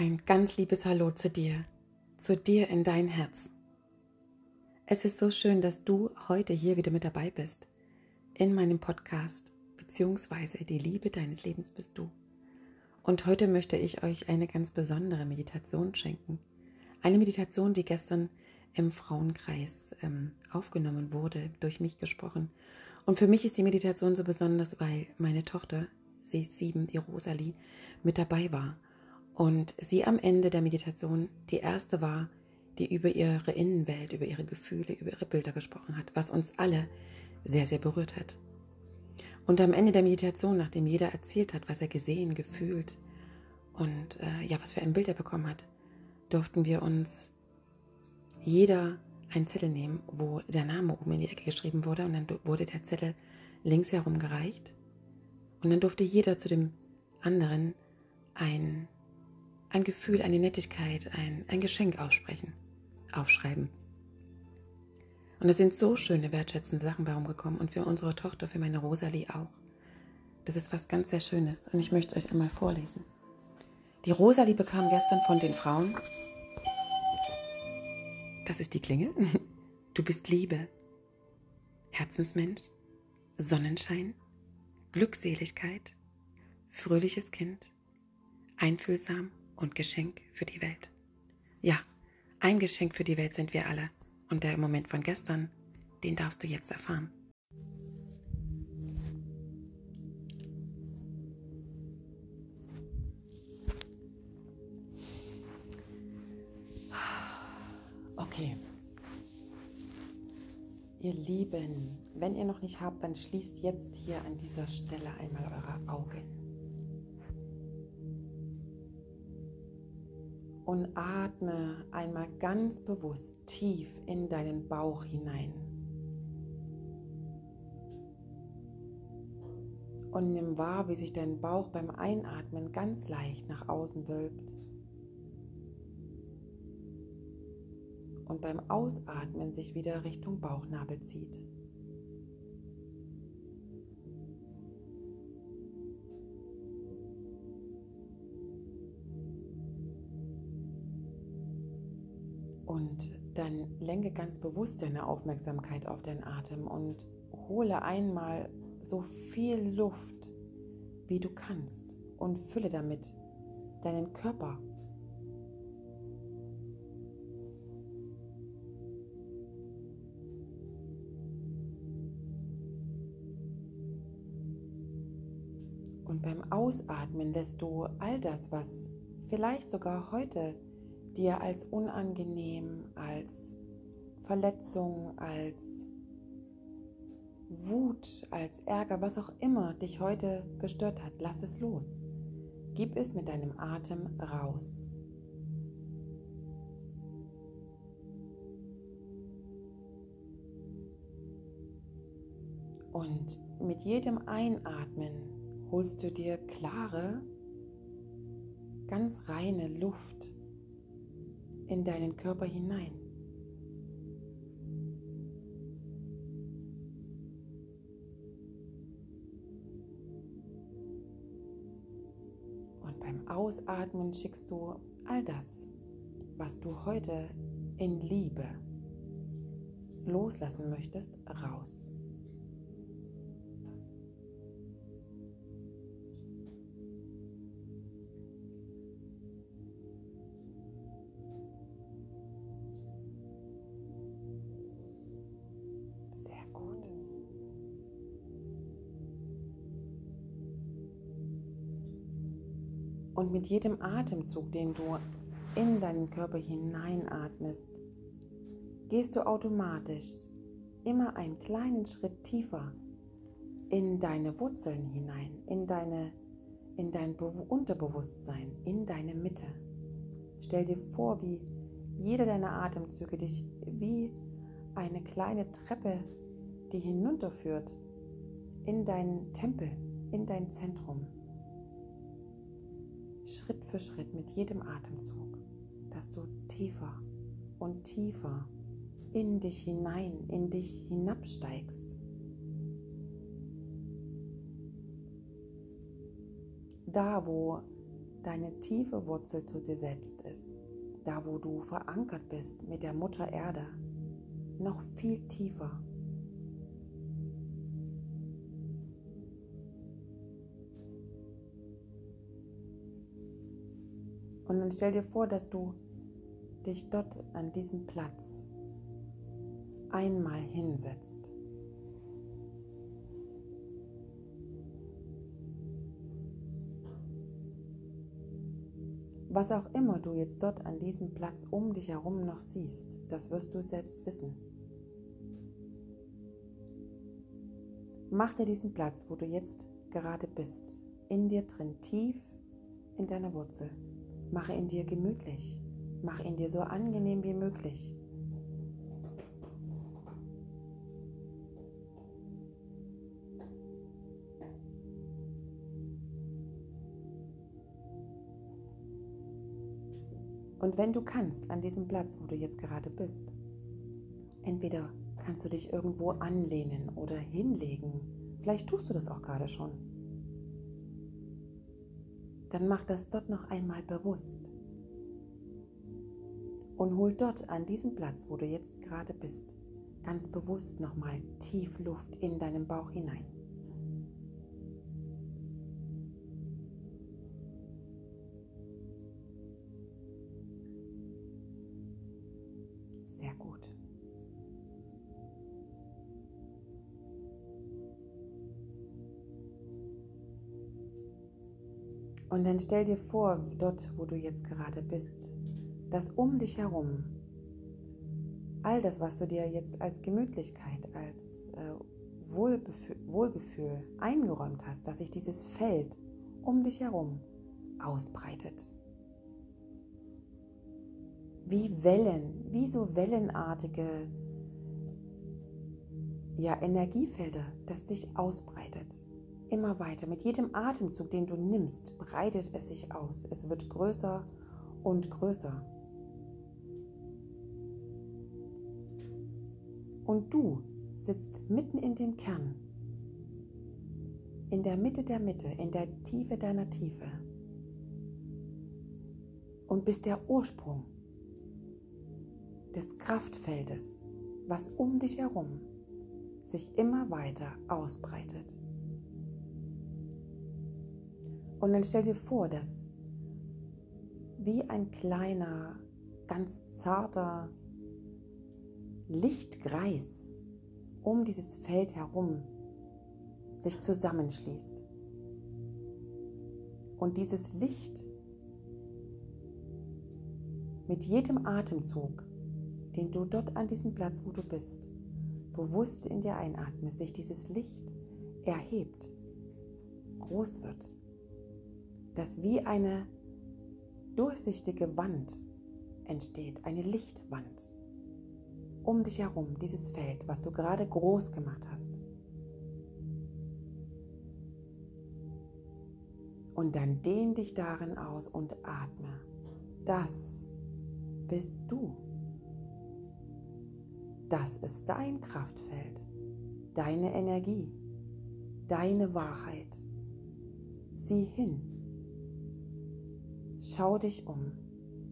Ein ganz liebes Hallo zu dir, zu dir in dein Herz. Es ist so schön, dass du heute hier wieder mit dabei bist in meinem Podcast, beziehungsweise die Liebe deines Lebens bist du. Und heute möchte ich euch eine ganz besondere Meditation schenken. Eine Meditation, die gestern im Frauenkreis ähm, aufgenommen wurde, durch mich gesprochen. Und für mich ist die Meditation so besonders, weil meine Tochter, sie ist sieben, die Rosalie, mit dabei war und sie am Ende der Meditation die erste war, die über ihre Innenwelt, über ihre Gefühle, über ihre Bilder gesprochen hat, was uns alle sehr, sehr berührt hat. Und am Ende der Meditation, nachdem jeder erzählt hat, was er gesehen, gefühlt und äh, ja, was für ein Bild er bekommen hat, durften wir uns jeder einen Zettel nehmen, wo der Name oben in die Ecke geschrieben wurde und dann wurde der Zettel links herum gereicht und dann durfte jeder zu dem anderen ein ein Gefühl, eine Nettigkeit, ein, ein Geschenk aussprechen, aufschreiben. Und es sind so schöne, wertschätzende Sachen bei rumgekommen und für unsere Tochter, für meine Rosalie auch. Das ist was ganz sehr Schönes und ich möchte euch einmal vorlesen. Die Rosalie bekam gestern von den Frauen, das ist die Klinge, du bist Liebe, Herzensmensch, Sonnenschein, Glückseligkeit, fröhliches Kind, einfühlsam, und Geschenk für die Welt. Ja, ein Geschenk für die Welt sind wir alle. Und der Moment von gestern, den darfst du jetzt erfahren. Okay. Ihr Lieben, wenn ihr noch nicht habt, dann schließt jetzt hier an dieser Stelle einmal eure Augen. Und atme einmal ganz bewusst tief in deinen Bauch hinein. Und nimm wahr, wie sich dein Bauch beim Einatmen ganz leicht nach außen wölbt. Und beim Ausatmen sich wieder Richtung Bauchnabel zieht. Dann lenke ganz bewusst deine Aufmerksamkeit auf deinen Atem und hole einmal so viel Luft, wie du kannst und fülle damit deinen Körper. Und beim Ausatmen lässt du all das, was vielleicht sogar heute dir als unangenehm, als Verletzung, als Wut, als Ärger, was auch immer dich heute gestört hat, lass es los. Gib es mit deinem Atem raus. Und mit jedem Einatmen holst du dir klare, ganz reine Luft in deinen Körper hinein. Ausatmen schickst du all das, was du heute in Liebe loslassen möchtest, raus. Und mit jedem Atemzug, den du in deinen Körper hineinatmest, gehst du automatisch immer einen kleinen Schritt tiefer in deine Wurzeln hinein, in, deine, in dein Unterbewusstsein, in deine Mitte. Stell dir vor, wie jeder deiner Atemzüge dich wie eine kleine Treppe, die hinunterführt in deinen Tempel, in dein Zentrum. Für Schritt mit jedem Atemzug, dass du tiefer und tiefer in dich hinein, in dich hinabsteigst. Da, wo deine tiefe Wurzel zu dir selbst ist, da wo du verankert bist mit der Mutter Erde, noch viel tiefer. Und dann stell dir vor, dass du dich dort an diesem Platz einmal hinsetzt. Was auch immer du jetzt dort an diesem Platz um dich herum noch siehst, das wirst du selbst wissen. Mach dir diesen Platz, wo du jetzt gerade bist, in dir drin, tief in deiner Wurzel. Mache ihn dir gemütlich. Mach ihn dir so angenehm wie möglich. Und wenn du kannst, an diesem Platz, wo du jetzt gerade bist, entweder kannst du dich irgendwo anlehnen oder hinlegen. Vielleicht tust du das auch gerade schon. Dann mach das dort noch einmal bewusst. Und hol dort an diesem Platz, wo du jetzt gerade bist, ganz bewusst nochmal tief Luft in deinen Bauch hinein. Dann stell dir vor, dort, wo du jetzt gerade bist, dass um dich herum all das, was du dir jetzt als Gemütlichkeit, als äh, Wohlgefühl eingeräumt hast, dass sich dieses Feld um dich herum ausbreitet. Wie Wellen, wie so wellenartige ja, Energiefelder, das sich ausbreitet immer weiter. Mit jedem Atemzug, den du nimmst, breitet es sich aus. Es wird größer und größer. Und du sitzt mitten in dem Kern, in der Mitte der Mitte, in der Tiefe deiner Tiefe und bist der Ursprung des Kraftfeldes, was um dich herum sich immer weiter ausbreitet. Und dann stell dir vor, dass wie ein kleiner, ganz zarter Lichtkreis um dieses Feld herum sich zusammenschließt. Und dieses Licht mit jedem Atemzug, den du dort an diesem Platz, wo du bist, bewusst in dir einatmest, sich dieses Licht erhebt, groß wird dass wie eine durchsichtige Wand entsteht, eine Lichtwand um dich herum, dieses Feld, was du gerade groß gemacht hast. Und dann dehn dich darin aus und atme. Das bist du. Das ist dein Kraftfeld, deine Energie, deine Wahrheit. Sieh hin Schau dich um,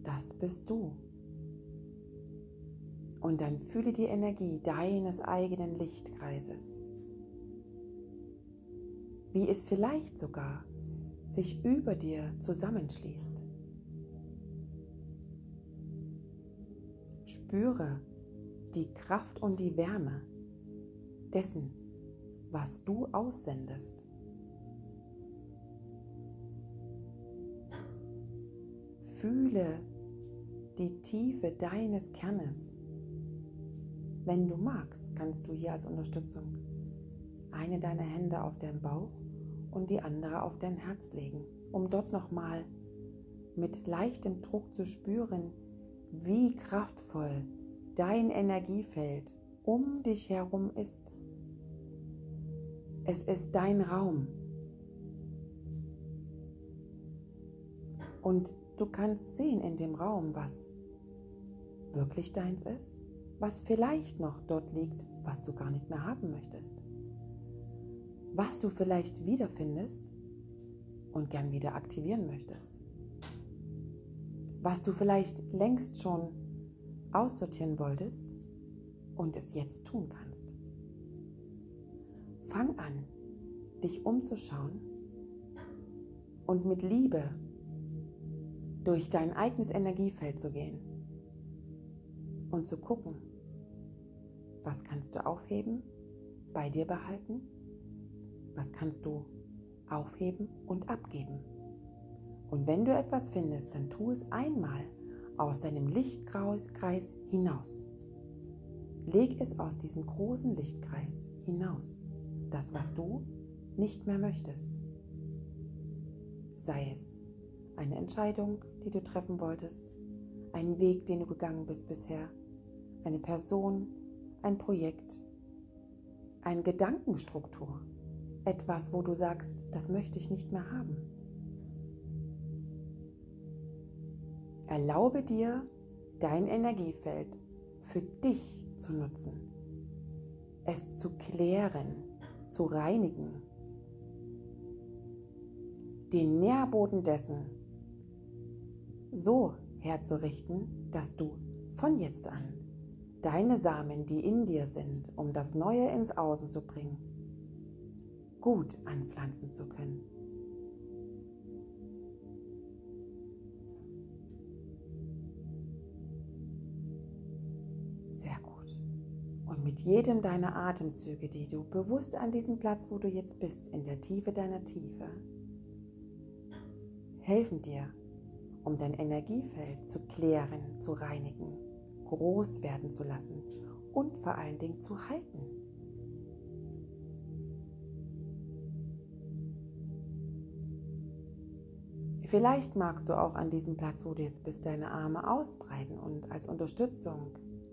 das bist du. Und dann fühle die Energie deines eigenen Lichtkreises, wie es vielleicht sogar sich über dir zusammenschließt. Spüre die Kraft und die Wärme dessen, was du aussendest. Fühle die Tiefe deines Kernes. Wenn du magst, kannst du hier als Unterstützung eine deiner Hände auf deinen Bauch und die andere auf dein Herz legen, um dort nochmal mit leichtem Druck zu spüren, wie kraftvoll dein Energiefeld um dich herum ist. Es ist dein Raum. Und Du kannst sehen in dem Raum, was wirklich deins ist, was vielleicht noch dort liegt, was du gar nicht mehr haben möchtest, was du vielleicht wiederfindest und gern wieder aktivieren möchtest. was du vielleicht längst schon aussortieren wolltest und es jetzt tun kannst. Fang an, dich umzuschauen und mit Liebe durch dein eigenes Energiefeld zu gehen und zu gucken, was kannst du aufheben, bei dir behalten, was kannst du aufheben und abgeben. Und wenn du etwas findest, dann tu es einmal aus deinem Lichtkreis hinaus. Leg es aus diesem großen Lichtkreis hinaus, das, was du nicht mehr möchtest. Sei es eine Entscheidung, die du treffen wolltest, einen Weg, den du gegangen bist bisher, eine Person, ein Projekt, eine Gedankenstruktur, etwas, wo du sagst, das möchte ich nicht mehr haben. Erlaube dir, dein Energiefeld für dich zu nutzen, es zu klären, zu reinigen, den Nährboden dessen so herzurichten, dass du von jetzt an deine Samen, die in dir sind, um das Neue ins Außen zu bringen, gut anpflanzen zu können. mit jedem deiner Atemzüge, die du bewusst an diesem Platz, wo du jetzt bist, in der Tiefe deiner Tiefe, helfen dir, um dein Energiefeld zu klären, zu reinigen, groß werden zu lassen und vor allen Dingen zu halten. Vielleicht magst du auch an diesem Platz, wo du jetzt bist, deine Arme ausbreiten und als Unterstützung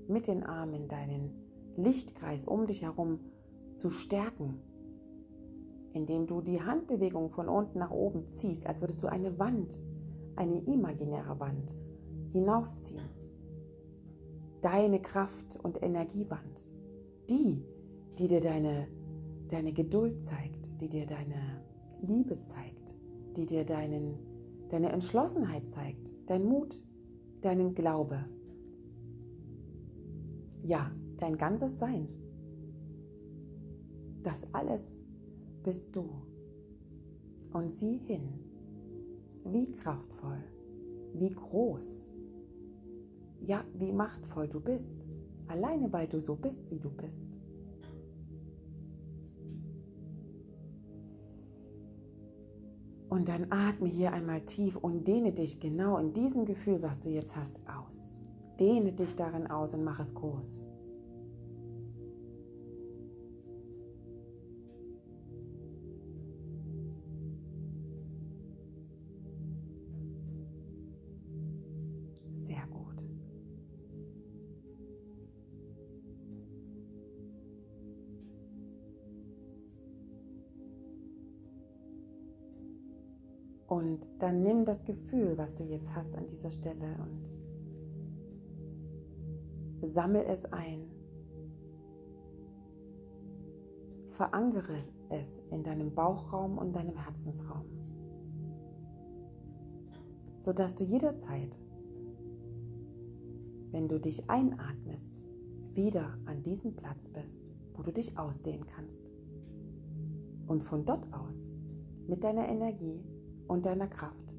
mit den Armen deinen Lichtkreis um dich herum zu stärken, indem du die Handbewegung von unten nach oben ziehst, als würdest du eine Wand, eine imaginäre Wand hinaufziehen. Deine Kraft- und Energiewand. Die, die dir deine, deine Geduld zeigt, die dir deine Liebe zeigt, die dir deinen, deine Entschlossenheit zeigt, dein Mut, deinen Glaube. Ja, dein ganzes Sein. Das alles bist du. Und sieh hin, wie kraftvoll, wie groß, ja, wie machtvoll du bist, alleine weil du so bist, wie du bist. Und dann atme hier einmal tief und dehne dich genau in diesem Gefühl, was du jetzt hast, aus. Dehne dich darin aus und mach es groß. Und dann nimm das Gefühl, was du jetzt hast an dieser Stelle und sammel es ein. Verankere es in deinem Bauchraum und deinem Herzensraum, sodass du jederzeit, wenn du dich einatmest, wieder an diesem Platz bist, wo du dich ausdehnen kannst. Und von dort aus mit deiner Energie und deiner Kraft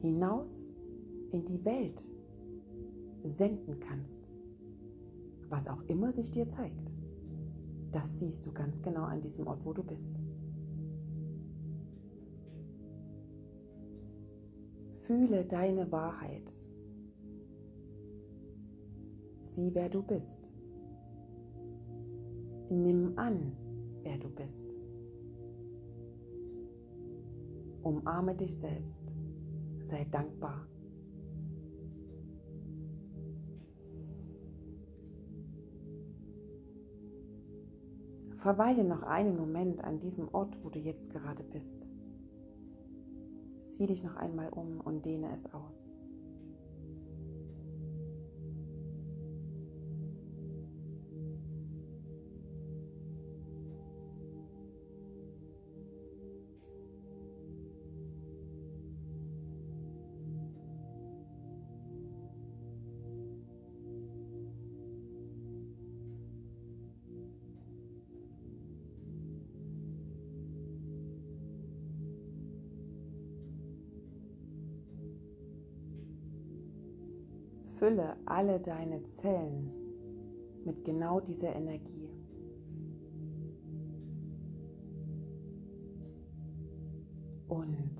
hinaus in die Welt senden kannst, was auch immer sich dir zeigt. Das siehst du ganz genau an diesem Ort, wo du bist. Fühle deine Wahrheit. Sieh, wer du bist. Nimm an, wer du bist. Umarme dich selbst. Sei dankbar. Verweile noch einen Moment an diesem Ort, wo du jetzt gerade bist. Sieh dich noch einmal um und dehne es aus. Fülle alle deine Zellen mit genau dieser Energie. Und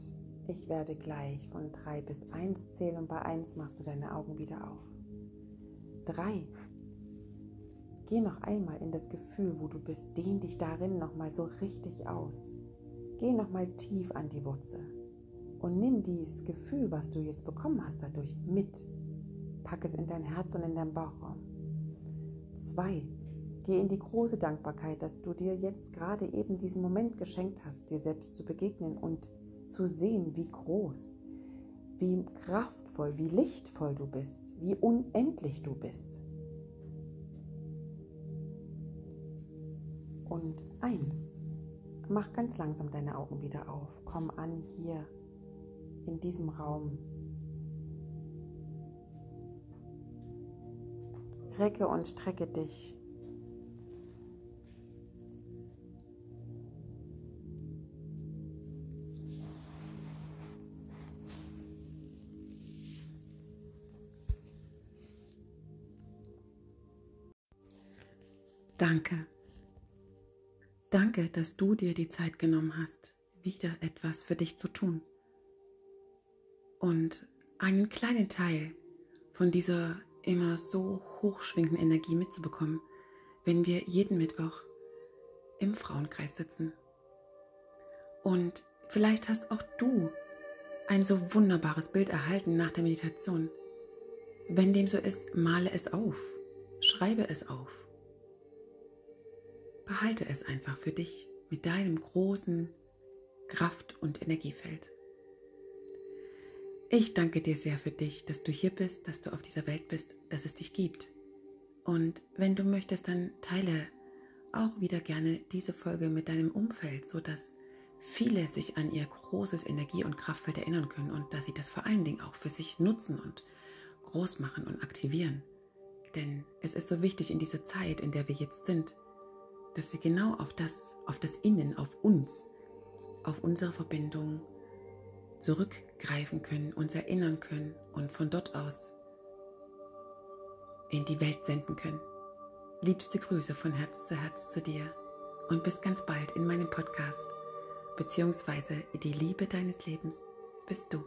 ich werde gleich von 3 bis 1 zählen und bei 1 machst du deine Augen wieder auf. 3. Geh noch einmal in das Gefühl, wo du bist. Dehn dich darin nochmal so richtig aus. Geh nochmal tief an die Wurzel. Und nimm dieses Gefühl, was du jetzt bekommen hast dadurch, mit. Pack es in dein Herz und in deinen Bauchraum. 2. Geh in die große Dankbarkeit, dass du dir jetzt gerade eben diesen Moment geschenkt hast, dir selbst zu begegnen und zu sehen, wie groß, wie kraftvoll, wie lichtvoll du bist, wie unendlich du bist. Und eins, mach ganz langsam deine Augen wieder auf. Komm an hier in diesem Raum. Recke und strecke dich Danke. Danke, dass du dir die Zeit genommen hast, wieder etwas für dich zu tun. Und einen kleinen Teil von dieser immer so hochschwingenden Energie mitzubekommen, wenn wir jeden Mittwoch im Frauenkreis sitzen. Und vielleicht hast auch du ein so wunderbares Bild erhalten nach der Meditation. Wenn dem so ist, male es auf, schreibe es auf. Behalte es einfach für dich mit deinem großen Kraft- und Energiefeld. Ich danke dir sehr für dich, dass du hier bist, dass du auf dieser Welt bist, dass es dich gibt. Und wenn du möchtest, dann teile auch wieder gerne diese Folge mit deinem Umfeld, sodass viele sich an ihr großes Energie- und Kraftfeld erinnern können und dass sie das vor allen Dingen auch für sich nutzen und groß machen und aktivieren. Denn es ist so wichtig in dieser Zeit, in der wir jetzt sind, dass wir genau auf das, auf das Innen, auf uns, auf unsere Verbindung zurückgreifen können, uns erinnern können und von dort aus in die Welt senden können. Liebste Grüße von Herz zu Herz zu dir und bis ganz bald in meinem Podcast, beziehungsweise die Liebe deines Lebens bist du.